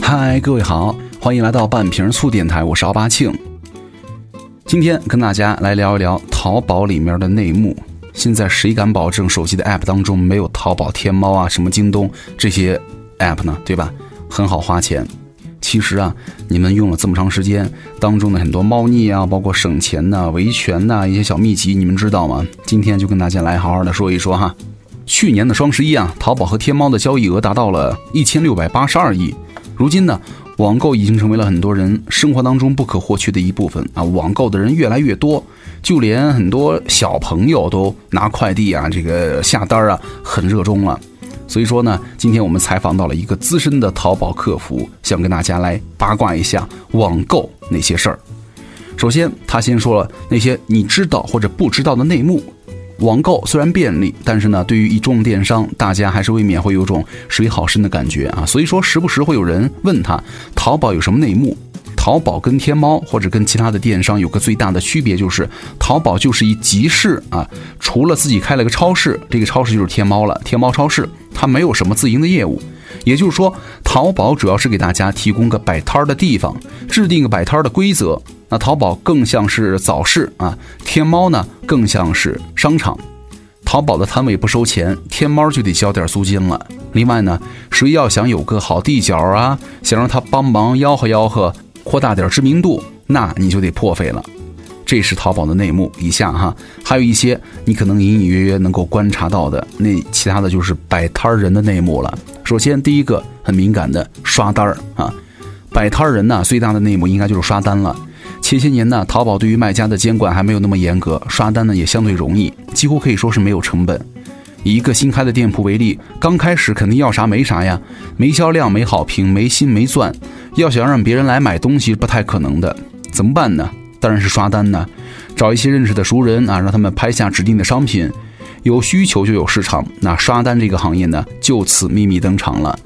嗨，各位好，欢迎来到半瓶醋电台，我是奥巴庆。今天跟大家来聊一聊淘宝里面的内幕。现在谁敢保证手机的 App 当中没有淘宝、天猫啊、什么京东这些 App 呢？对吧？很好花钱。其实啊，你们用了这么长时间，当中的很多猫腻啊，包括省钱呐、维权呐一些小秘籍，你们知道吗？今天就跟大家来好好的说一说哈。去年的双十一啊，淘宝和天猫的交易额达到了一千六百八十二亿。如今呢，网购已经成为了很多人生活当中不可或缺的一部分啊！网购的人越来越多，就连很多小朋友都拿快递啊、这个下单啊，很热衷了。所以说呢，今天我们采访到了一个资深的淘宝客服，想跟大家来八卦一下网购那些事儿。首先，他先说了那些你知道或者不知道的内幕。网购虽然便利，但是呢，对于一众电商，大家还是未免会有种水好深的感觉啊。所以说，时不时会有人问他，淘宝有什么内幕？淘宝跟天猫或者跟其他的电商有个最大的区别，就是淘宝就是一集市啊，除了自己开了个超市，这个超市就是天猫了，天猫超市它没有什么自营的业务。也就是说，淘宝主要是给大家提供个摆摊儿的地方，制定个摆摊儿的规则。那淘宝更像是早市啊，天猫呢更像是商场。淘宝的摊位不收钱，天猫就得交点租金了。另外呢，谁要想有个好地角啊，想让他帮忙吆喝吆喝，扩大点知名度，那你就得破费了。这是淘宝的内幕。以下哈，还有一些你可能隐隐约约能够观察到的，那其他的就是摆摊人的内幕了。首先，第一个很敏感的刷单儿啊，摆摊人呢最大的内幕应该就是刷单了。前些年呢，淘宝对于卖家的监管还没有那么严格，刷单呢也相对容易，几乎可以说是没有成本。以一个新开的店铺为例，刚开始肯定要啥没啥呀，没销量、没好评、没心没钻，要想让别人来买东西不太可能的，怎么办呢？当然是刷单呢，找一些认识的熟人啊，让他们拍下指定的商品，有需求就有市场，那刷单这个行业呢，就此秘密登场了。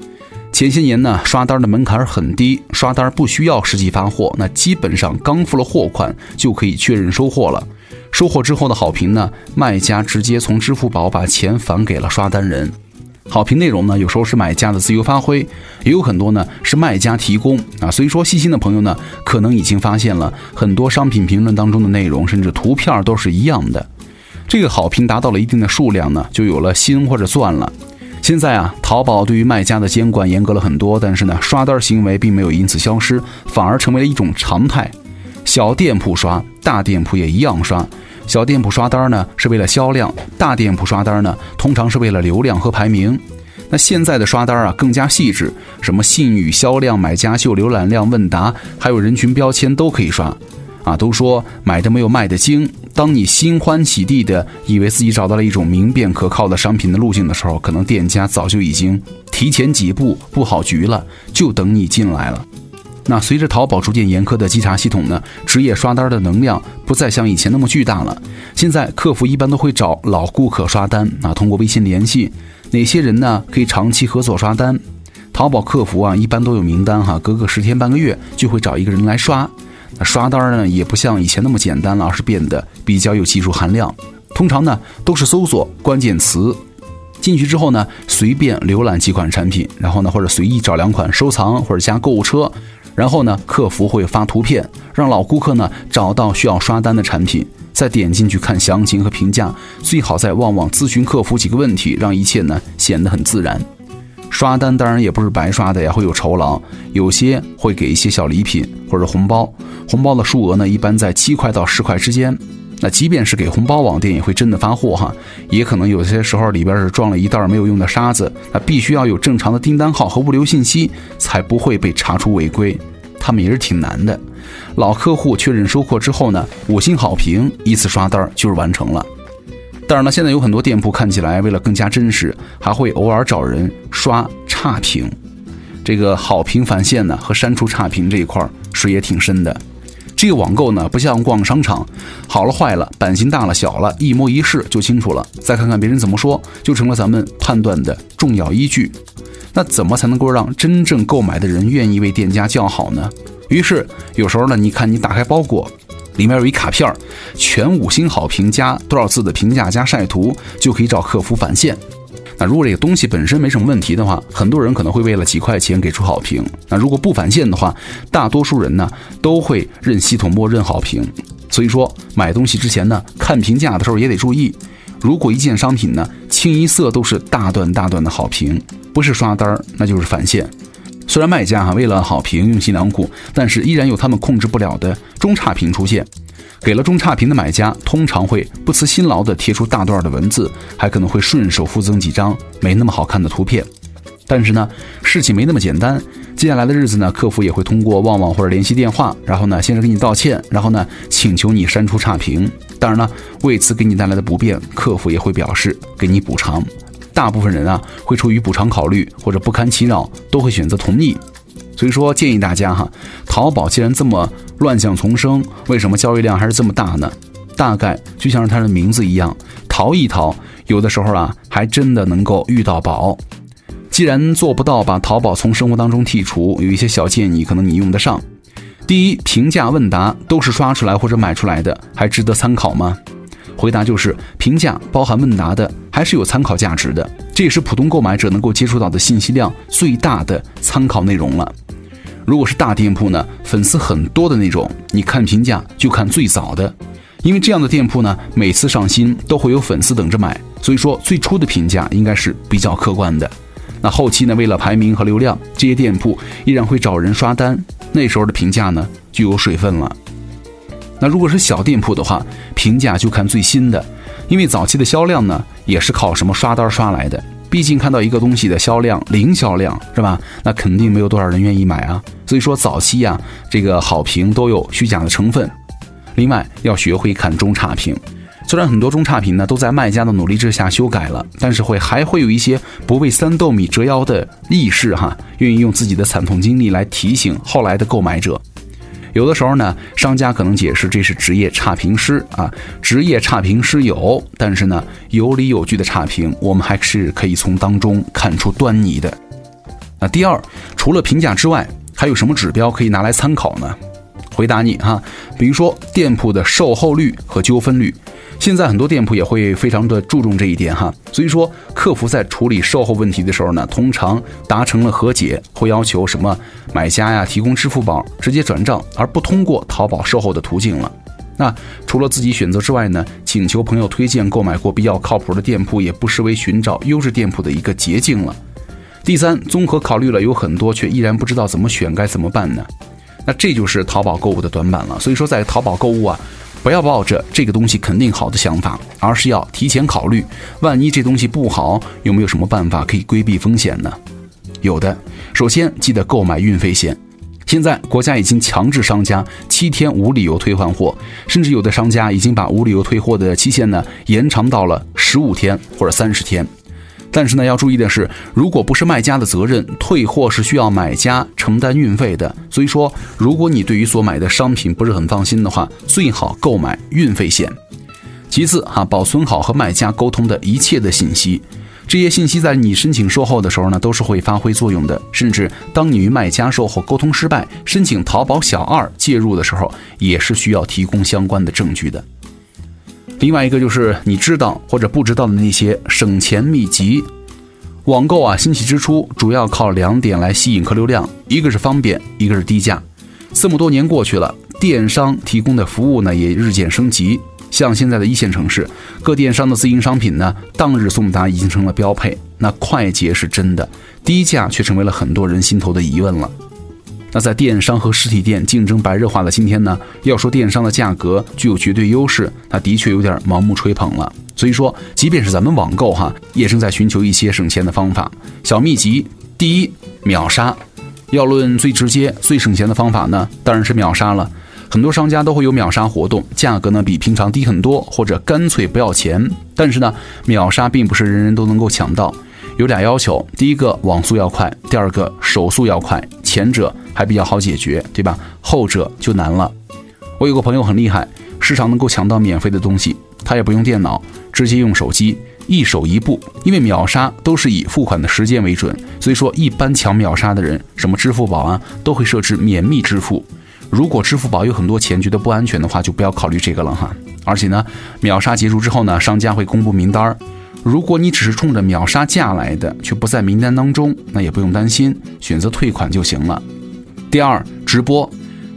前些年呢，刷单的门槛很低，刷单不需要实际发货，那基本上刚付了货款就可以确认收货了。收货之后的好评呢，卖家直接从支付宝把钱返给了刷单人。好评内容呢，有时候是买家的自由发挥，也有很多呢是卖家提供啊。所以说，细心的朋友呢，可能已经发现了很多商品评论当中的内容，甚至图片都是一样的。这个好评达到了一定的数量呢，就有了心或者钻了。现在啊，淘宝对于卖家的监管严格了很多，但是呢，刷单行为并没有因此消失，反而成为了一种常态。小店铺刷，大店铺也一样刷。小店铺刷单呢是为了销量，大店铺刷单呢通常是为了流量和排名。那现在的刷单啊更加细致，什么信誉、销量、买家秀、浏览量、问答，还有人群标签都可以刷。啊，都说买的没有卖的精。当你心欢喜地的以为自己找到了一种明辨可靠的商品的路径的时候，可能店家早就已经提前几步布好局了，就等你进来了。那随着淘宝逐渐严苛的稽查系统呢，职业刷单的能量不再像以前那么巨大了。现在客服一般都会找老顾客刷单啊，通过微信联系哪些人呢可以长期合作刷单。淘宝客服啊一般都有名单哈，隔个十天半个月就会找一个人来刷。那刷单呢也不像以前那么简单了，而是变得比较有技术含量。通常呢都是搜索关键词进去之后呢，随便浏览几款产品，然后呢或者随意找两款收藏或者加购物车。然后呢，客服会发图片，让老顾客呢找到需要刷单的产品，再点进去看详情和评价，最好再旺旺咨询客服几个问题，让一切呢显得很自然。刷单当然也不是白刷的呀，会有酬劳，有些会给一些小礼品或者红包，红包的数额呢一般在七块到十块之间。那即便是给红包，网店也会真的发货哈，也可能有些时候里边是装了一袋没有用的沙子，那必须要有正常的订单号和物流信息，才不会被查出违规。他们也是挺难的。老客户确认收货之后呢，五星好评，依次刷单就是完成了。当然了，现在有很多店铺看起来为了更加真实，还会偶尔找人刷差评。这个好评返现呢和删除差评这一块水也挺深的。这个网购呢，不像逛商场，好了坏了，版型大了小了，一摸一试就清楚了。再看看别人怎么说，就成了咱们判断的重要依据。那怎么才能够让真正购买的人愿意为店家叫好呢？于是有时候呢，你看你打开包裹，里面有一卡片儿，全五星好评加多少字的评价加晒图，就可以找客服返现。那如果这个东西本身没什么问题的话，很多人可能会为了几块钱给出好评。那如果不返现的话，大多数人呢都会认系统默认好评。所以说买东西之前呢，看评价的时候也得注意。如果一件商品呢清一色都是大段大段的好评，不是刷单儿，那就是返现。虽然卖家哈为了好评用心良苦，但是依然有他们控制不了的中差评出现。给了中差评的买家，通常会不辞辛劳地贴出大段的文字，还可能会顺手附赠几张没那么好看的图片。但是呢，事情没那么简单。接下来的日子呢，客服也会通过旺旺或者联系电话，然后呢，先是给你道歉，然后呢，请求你删除差评。当然呢，为此给你带来的不便，客服也会表示给你补偿。大部分人啊，会出于补偿考虑或者不堪其扰，都会选择同意。所以说，建议大家哈，淘宝既然这么乱象丛生，为什么交易量还是这么大呢？大概就像是它的名字一样，淘一淘，有的时候啊，还真的能够遇到宝。既然做不到把淘宝从生活当中剔除，有一些小建议可能你用得上。第一，评价问答都是刷出来或者买出来的，还值得参考吗？回答就是，评价包含问答的，还是有参考价值的。这也是普通购买者能够接触到的信息量最大的参考内容了。如果是大店铺呢，粉丝很多的那种，你看评价就看最早的，因为这样的店铺呢，每次上新都会有粉丝等着买，所以说最初的评价应该是比较客观的。那后期呢，为了排名和流量，这些店铺依然会找人刷单，那时候的评价呢就有水分了。那如果是小店铺的话，评价就看最新的，因为早期的销量呢也是靠什么刷单刷来的。毕竟看到一个东西的销量零销量是吧？那肯定没有多少人愿意买啊。所以说早期呀，这个好评都有虚假的成分。另外要学会看中差评，虽然很多中差评呢都在卖家的努力之下修改了，但是会还会有一些不为三斗米折腰的义士哈，愿意用自己的惨痛经历来提醒后来的购买者。有的时候呢，商家可能解释这是职业差评师啊，职业差评师有，但是呢，有理有据的差评，我们还是可以从当中看出端倪的。那第二，除了评价之外，还有什么指标可以拿来参考呢？回答你哈，比如说店铺的售后率和纠纷率。现在很多店铺也会非常的注重这一点哈，所以说客服在处理售后问题的时候呢，通常达成了和解，会要求什么买家呀提供支付宝直接转账，而不通过淘宝售后的途径了。那除了自己选择之外呢，请求朋友推荐购买过比较靠谱的店铺，也不失为寻找优质店铺的一个捷径了。第三，综合考虑了有很多，却依然不知道怎么选，该怎么办呢？那这就是淘宝购物的短板了。所以说，在淘宝购物啊。不要抱着这个东西肯定好的想法，而是要提前考虑，万一这东西不好，有没有什么办法可以规避风险呢？有的，首先记得购买运费险。现在国家已经强制商家七天无理由退换货，甚至有的商家已经把无理由退货的期限呢延长到了十五天或者三十天。但是呢，要注意的是，如果不是卖家的责任，退货是需要买家承担运费的。所以说，如果你对于所买的商品不是很放心的话，最好购买运费险。其次，哈，保存好和卖家沟通的一切的信息，这些信息在你申请售后的时候呢，都是会发挥作用的。甚至当你与卖家售后沟通失败，申请淘宝小二介入的时候，也是需要提供相关的证据的。另外一个就是你知道或者不知道的那些省钱秘籍。网购啊，兴起之初主要靠两点来吸引客流量，一个是方便，一个是低价。这么多年过去了，电商提供的服务呢也日渐升级。像现在的一线城市，各电商的自营商品呢，当日送达已经成了标配。那快捷是真的，低价却成为了很多人心头的疑问了。那在电商和实体店竞争白热化的今天呢，要说电商的价格具有绝对优势，那的确有点盲目吹捧了。所以说，即便是咱们网购哈，也正在寻求一些省钱的方法。小秘籍：第一，秒杀。要论最直接、最省钱的方法呢，当然是秒杀了。很多商家都会有秒杀活动，价格呢比平常低很多，或者干脆不要钱。但是呢，秒杀并不是人人都能够抢到。有俩要求：第一个网速要快，第二个手速要快。前者还比较好解决，对吧？后者就难了。我有个朋友很厉害，时常能够抢到免费的东西。他也不用电脑，直接用手机，一手一步。因为秒杀都是以付款的时间为准，所以说一般抢秒杀的人，什么支付宝啊，都会设置免密支付。如果支付宝有很多钱，觉得不安全的话，就不要考虑这个了哈。而且呢，秒杀结束之后呢，商家会公布名单儿。如果你只是冲着秒杀价来的，却不在名单当中，那也不用担心，选择退款就行了。第二，直播。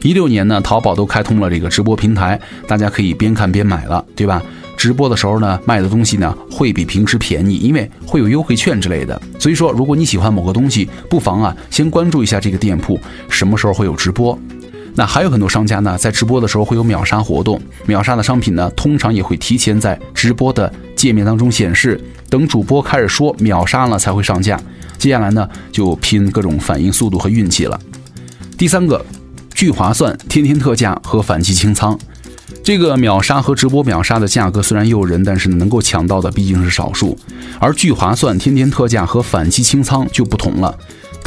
一六年呢，淘宝都开通了这个直播平台，大家可以边看边买了，对吧？直播的时候呢，卖的东西呢会比平时便宜，因为会有优惠券之类的。所以说，如果你喜欢某个东西，不妨啊先关注一下这个店铺，什么时候会有直播。那还有很多商家呢，在直播的时候会有秒杀活动，秒杀的商品呢，通常也会提前在直播的界面当中显示，等主播开始说秒杀了才会上架。接下来呢，就拼各种反应速度和运气了。第三个。聚划算、天天特价和反季清仓，这个秒杀和直播秒杀的价格虽然诱人，但是能够抢到的毕竟是少数。而聚划算、天天特价和反季清仓就不同了，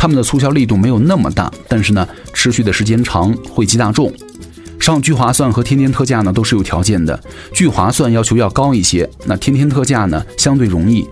他们的促销力度没有那么大，但是呢，持续的时间长，会积大众。上聚划算和天天特价呢都是有条件的，聚划算要求要高一些，那天天特价呢相对容易。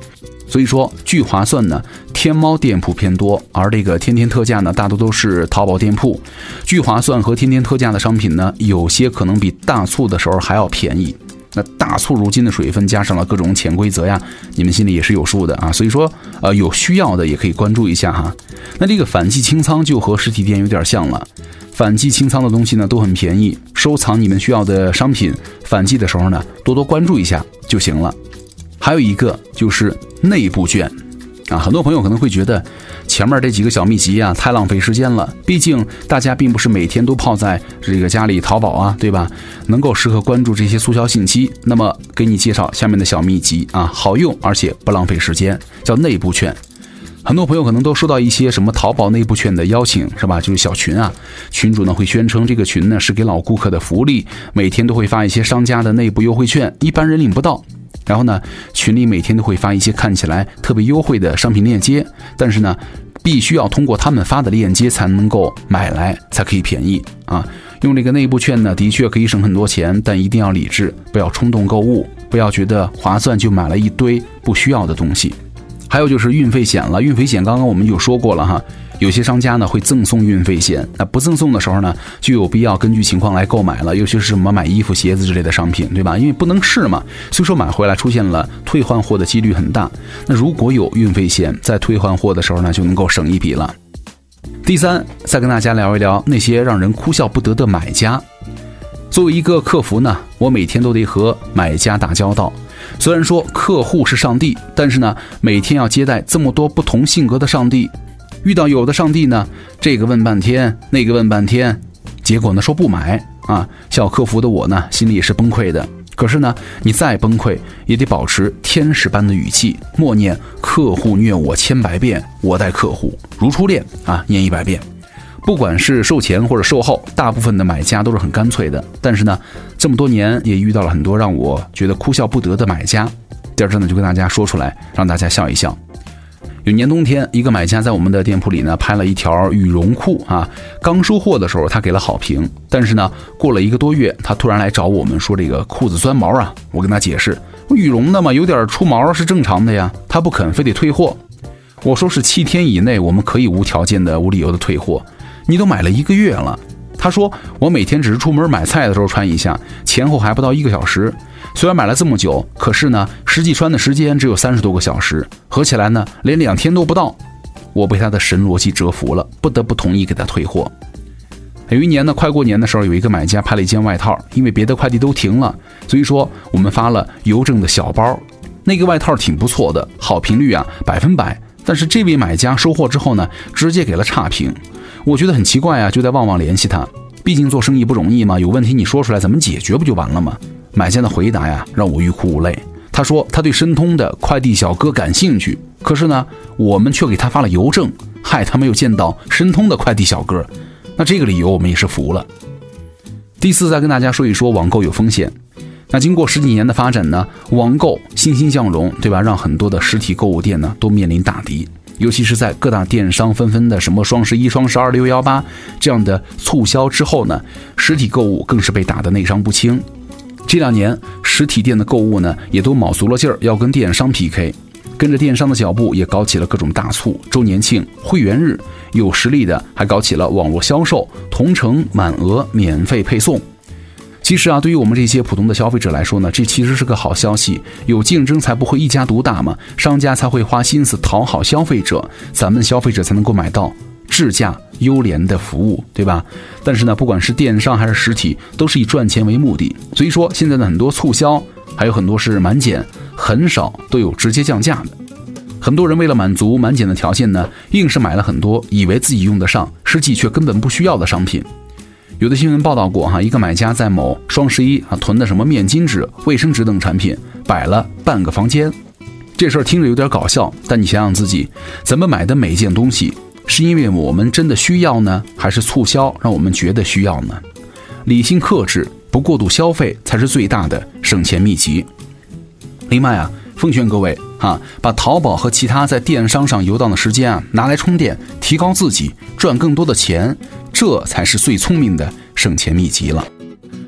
所以说，聚划算呢，天猫店铺偏多，而这个天天特价呢，大多都是淘宝店铺。聚划算和天天特价的商品呢，有些可能比大促的时候还要便宜。那大促如今的水分，加上了各种潜规则呀，你们心里也是有数的啊。所以说，呃，有需要的也可以关注一下哈。那这个反季清仓就和实体店有点像了，反季清仓的东西呢都很便宜，收藏你们需要的商品，反季的时候呢，多多关注一下就行了。还有一个就是内部券，啊，很多朋友可能会觉得前面这几个小秘籍啊太浪费时间了。毕竟大家并不是每天都泡在这个家里淘宝啊，对吧？能够时刻关注这些促销信息。那么给你介绍下面的小秘籍啊，好用而且不浪费时间，叫内部券。很多朋友可能都收到一些什么淘宝内部券的邀请，是吧？就是小群啊，群主呢会宣称这个群呢是给老顾客的福利，每天都会发一些商家的内部优惠券，一般人领不到。然后呢，群里每天都会发一些看起来特别优惠的商品链接，但是呢，必须要通过他们发的链接才能够买来，才可以便宜啊。用这个内部券呢，的确可以省很多钱，但一定要理智，不要冲动购物，不要觉得划算就买了一堆不需要的东西。还有就是运费险了，运费险刚刚我们就说过了哈。有些商家呢会赠送运费险，那不赠送的时候呢，就有必要根据情况来购买了。尤其是什么买衣服、鞋子之类的商品，对吧？因为不能试嘛，所以说买回来出现了退换货的几率很大。那如果有运费险，在退换货的时候呢，就能够省一笔了。第三，再跟大家聊一聊那些让人哭笑不得的买家。作为一个客服呢，我每天都得和买家打交道。虽然说客户是上帝，但是呢，每天要接待这么多不同性格的上帝。遇到有的上帝呢，这个问半天，那个问半天，结果呢说不买啊。小客服的我呢，心里也是崩溃的。可是呢，你再崩溃也得保持天使般的语气，默念客户虐我千百遍，我待客户如初恋啊，念一百遍。不管是售前或者售后，大部分的买家都是很干脆的。但是呢，这么多年也遇到了很多让我觉得哭笑不得的买家。第二呢，就跟大家说出来，让大家笑一笑。有年冬天，一个买家在我们的店铺里呢拍了一条羽绒裤啊，刚收货的时候他给了好评，但是呢过了一个多月，他突然来找我们说这个裤子钻毛啊，我跟他解释，羽绒的嘛有点出毛是正常的呀，他不肯非得退货，我说是七天以内我们可以无条件的无理由的退货，你都买了一个月了。他说：“我每天只是出门买菜的时候穿一下，前后还不到一个小时。虽然买了这么久，可是呢，实际穿的时间只有三十多个小时，合起来呢，连两天都不到。我被他的神逻辑折服了，不得不同意给他退货。有一年呢，快过年的时候，有一个买家拍了一件外套，因为别的快递都停了，所以说我们发了邮政的小包。那个外套挺不错的，好评率啊百分百。但是这位买家收货之后呢，直接给了差评。”我觉得很奇怪啊，就在旺旺联系他，毕竟做生意不容易嘛，有问题你说出来，怎么解决不就完了吗？买家的回答呀，让我欲哭无泪。他说他对申通的快递小哥感兴趣，可是呢，我们却给他发了邮政，害他没有见到申通的快递小哥。那这个理由我们也是服了。第四，再跟大家说一说网购有风险。那经过十几年的发展呢，网购欣欣向荣，对吧？让很多的实体购物店呢都面临大敌。尤其是在各大电商纷纷的什么双十一、双十二、六幺八这样的促销之后呢，实体购物更是被打得内伤不轻。这两年实体店的购物呢，也都卯足了劲儿要跟电商 PK。跟着电商的脚步，也搞起了各种大促、周年庆、会员日，有实力的还搞起了网络销售，同城满额免费配送。其实啊，对于我们这些普通的消费者来说呢，这其实是个好消息。有竞争才不会一家独大嘛，商家才会花心思讨好消费者，咱们消费者才能够买到质价优廉的服务，对吧？但是呢，不管是电商还是实体，都是以赚钱为目的。所以说，现在的很多促销，还有很多是满减，很少都有直接降价的。很多人为了满足满减的条件呢，硬是买了很多以为自己用得上，实际却根本不需要的商品。有的新闻报道过哈，一个买家在某双十一啊囤的什么面巾纸、卫生纸等产品摆了半个房间，这事儿听着有点搞笑，但你想想自己，咱们买的每一件东西，是因为我们真的需要呢，还是促销让我们觉得需要呢？理性克制，不过度消费，才是最大的省钱秘籍。另外啊，奉劝各位啊，把淘宝和其他在电商上游荡的时间啊拿来充电，提高自己，赚更多的钱。这才是最聪明的省钱秘籍了。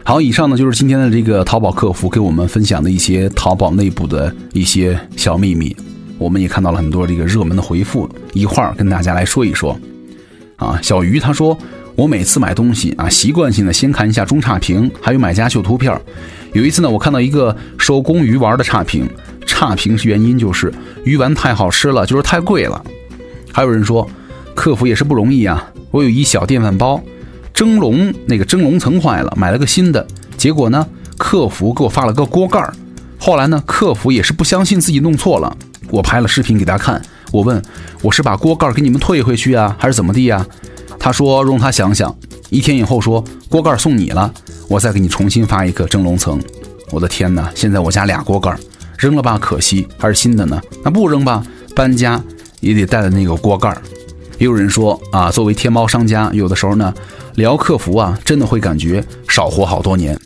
好，以上呢就是今天的这个淘宝客服给我们分享的一些淘宝内部的一些小秘密。我们也看到了很多这个热门的回复，一会儿跟大家来说一说。啊，小鱼他说，我每次买东西啊，习惯性的先看一下中差评，还有买家秀图片。有一次呢，我看到一个手工鱼丸的差评，差评是原因就是鱼丸太好吃了，就是太贵了。还有人说，客服也是不容易啊。我有一小电饭煲，蒸笼那个蒸笼层坏了，买了个新的。结果呢，客服给我发了个锅盖儿。后来呢，客服也是不相信自己弄错了。我拍了视频给他看，我问我是把锅盖给你们退回去啊，还是怎么地呀？他说容他想想。一天以后说锅盖送你了，我再给你重新发一个蒸笼层。我的天哪，现在我家俩锅盖扔了吧可惜，还是新的呢？那不扔吧，搬家也得带着那个锅盖。也有人说啊，作为天猫商家，有的时候呢，聊客服啊，真的会感觉少活好多年。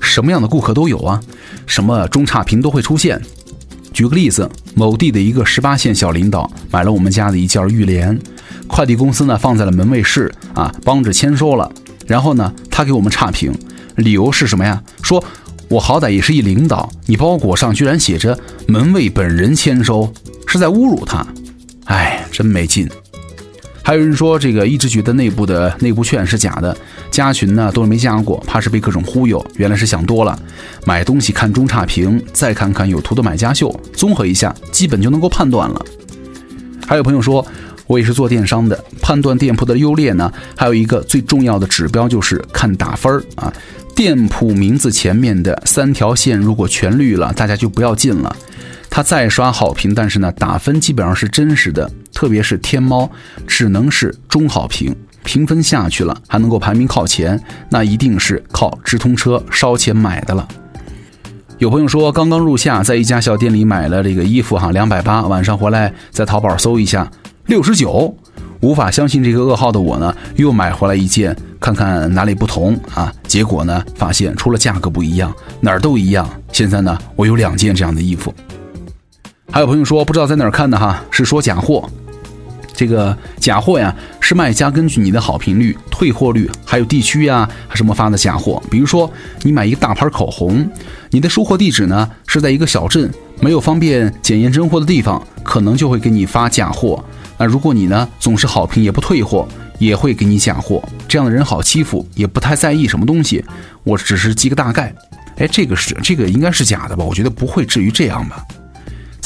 什么样的顾客都有啊，什么中差评都会出现。举个例子，某地的一个十八线小领导买了我们家的一件浴帘，快递公司呢放在了门卫室啊，帮着签收了。然后呢，他给我们差评，理由是什么呀？说我好歹也是一领导，你包裹上居然写着门卫本人签收，是在侮辱他。哎，真没劲。还有人说，这个一直觉得内部的内部券是假的，加群呢都是没加过，怕是被各种忽悠。原来是想多了，买东西看中差评，再看看有图的买家秀，综合一下，基本就能够判断了。还有朋友说，我也是做电商的，判断店铺的优劣呢，还有一个最重要的指标就是看打分儿啊。店铺名字前面的三条线如果全绿了，大家就不要进了。他再刷好评，但是呢，打分基本上是真实的，特别是天猫，只能是中好评，评分下去了还能够排名靠前，那一定是靠直通车烧钱买的了。有朋友说，刚刚入夏，在一家小店里买了这个衣服哈，两百八，晚上回来在淘宝搜一下，六十九，无法相信这个噩耗的我呢，又买回来一件，看看哪里不同啊？结果呢，发现除了价格不一样，哪儿都一样。现在呢，我有两件这样的衣服。还有朋友说不知道在哪儿看的哈，是说假货。这个假货呀，是卖家根据你的好评率、退货率，还有地区呀什么发的假货。比如说你买一个大牌口红，你的收货地址呢是在一个小镇，没有方便检验真货的地方，可能就会给你发假货。那如果你呢总是好评也不退货，也会给你假货。这样的人好欺负，也不太在意什么东西。我只是记个大概。哎，这个是这个应该是假的吧？我觉得不会至于这样吧。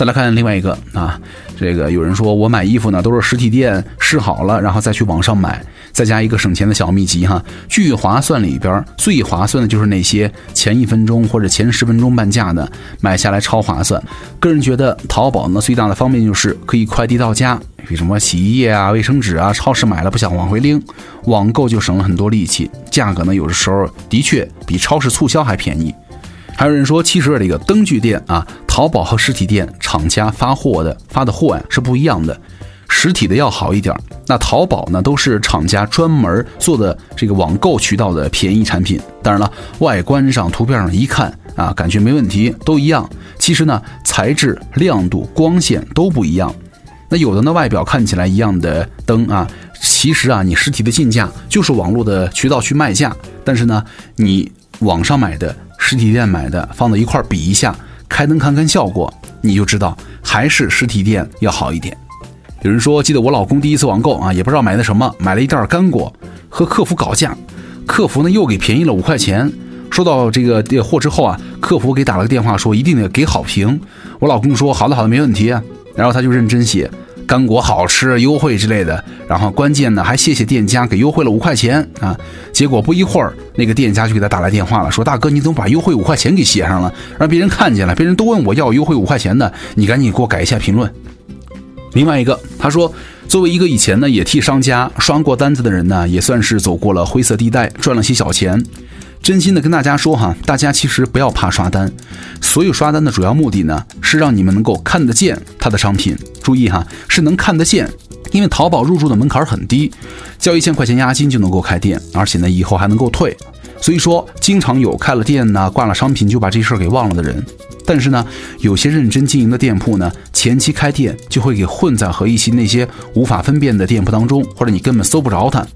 再来看另外一个啊，这个有人说我买衣服呢都是实体店试好了，然后再去网上买，再加一个省钱的小秘籍哈。聚划算里边最划算的就是那些前一分钟或者前十分钟半价的，买下来超划算。个人觉得淘宝呢最大的方便就是可以快递到家，比什么洗衣液啊、卫生纸啊，超市买了不想往回拎，网购就省了很多力气。价格呢有的时候的确比超市促销还便宜。还有人说，其实这个灯具店啊，淘宝和实体店厂家发货的发的货呀是不一样的，实体的要好一点。那淘宝呢，都是厂家专门做的这个网购渠道的便宜产品。当然了，外观上图片上一看啊，感觉没问题，都一样。其实呢，材质、亮度、光线都不一样。那有的呢，外表看起来一样的灯啊，其实啊，你实体的进价就是网络的渠道去卖价，但是呢，你网上买的。实体店买的放到一块比一下，开灯看看效果，你就知道还是实体店要好一点。有人说，记得我老公第一次网购啊，也不知道买的什么，买了一袋干果，和客服搞价，客服呢又给便宜了五块钱。收到这个货之后啊，客服给打了个电话，说一定得给好评。我老公说好的好的没问题，然后他就认真写干果好吃、优惠之类的。然后关键呢还谢谢店家给优惠了五块钱啊。结果不一会儿，那个店家就给他打来电话了，说大哥你怎么把优惠五块钱给写上了，让别人看见了，别人都问我要优惠五块钱的，你赶紧给我改一下评论。另外一个，他说，作为一个以前呢也替商家刷过单子的人呢，也算是走过了灰色地带，赚了些小钱。真心的跟大家说哈，大家其实不要怕刷单，所有刷单的主要目的呢，是让你们能够看得见他的商品。注意哈，是能看得见，因为淘宝入驻的门槛很低，交一千块钱押金就能够开店，而且呢以后还能够退。所以说，经常有开了店呢，挂了商品就把这事儿给忘了的人。但是呢，有些认真经营的店铺呢，前期开店就会给混在和一些那些无法分辨的店铺当中，或者你根本搜不着它。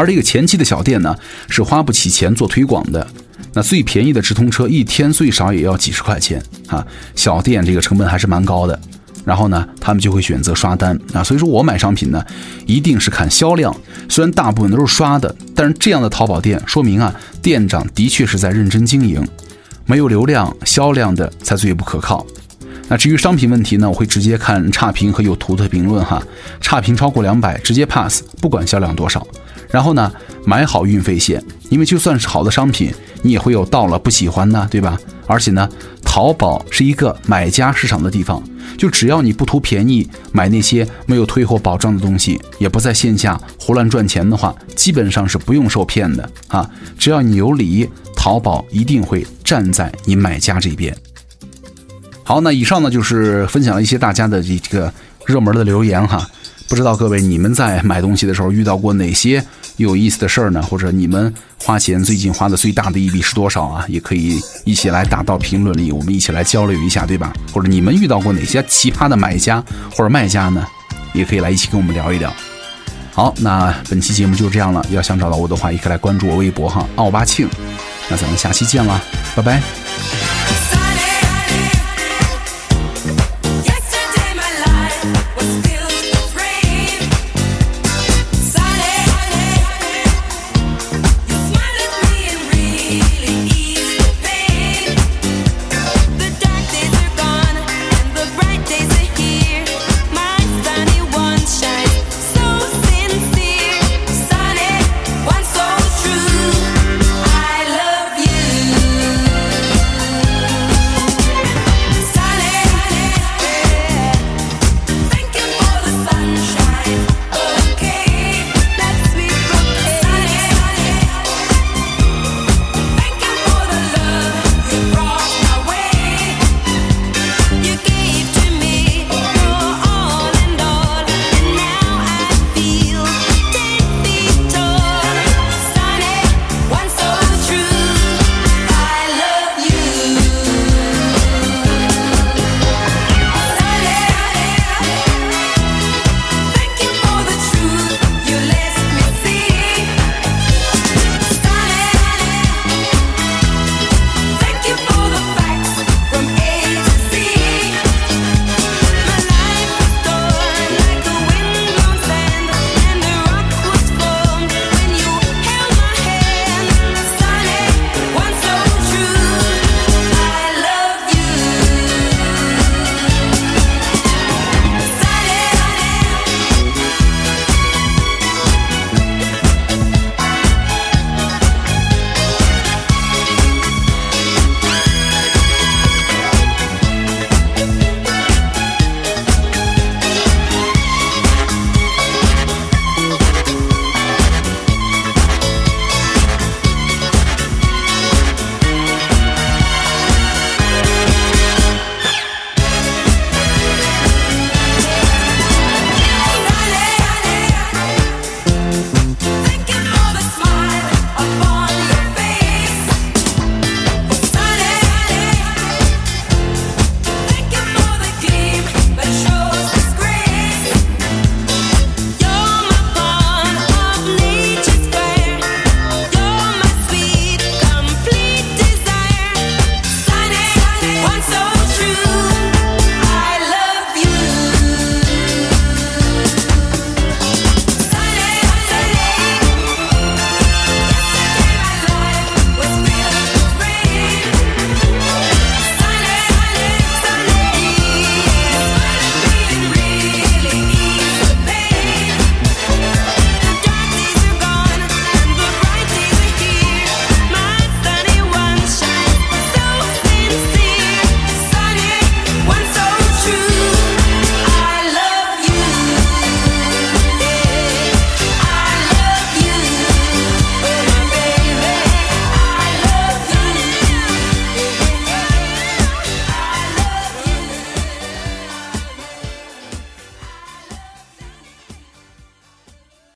而这个前期的小店呢，是花不起钱做推广的。那最便宜的直通车一天最少也要几十块钱啊，小店这个成本还是蛮高的。然后呢，他们就会选择刷单啊。所以说我买商品呢，一定是看销量。虽然大部分都是刷的，但是这样的淘宝店说明啊，店长的确是在认真经营。没有流量销量的才最不可靠。那至于商品问题呢？我会直接看差评和有图的评论哈。差评超过两百，直接 pass，不管销量多少。然后呢，买好运费险，因为就算是好的商品，你也会有到了不喜欢的，对吧？而且呢，淘宝是一个买家市场的地方，就只要你不图便宜，买那些没有退货保障的东西，也不在线下胡乱赚钱的话，基本上是不用受骗的啊。只要你有理，淘宝一定会站在你买家这边。好，那以上呢就是分享了一些大家的这个热门的留言哈。不知道各位你们在买东西的时候遇到过哪些有意思的事儿呢？或者你们花钱最近花的最大的一笔是多少啊？也可以一起来打到评论里，我们一起来交流一下，对吧？或者你们遇到过哪些奇葩的买家或者卖家呢？也可以来一起跟我们聊一聊。好，那本期节目就这样了。要想找到我的话，也可以来关注我微博哈，奥巴庆。那咱们下期见了，拜拜。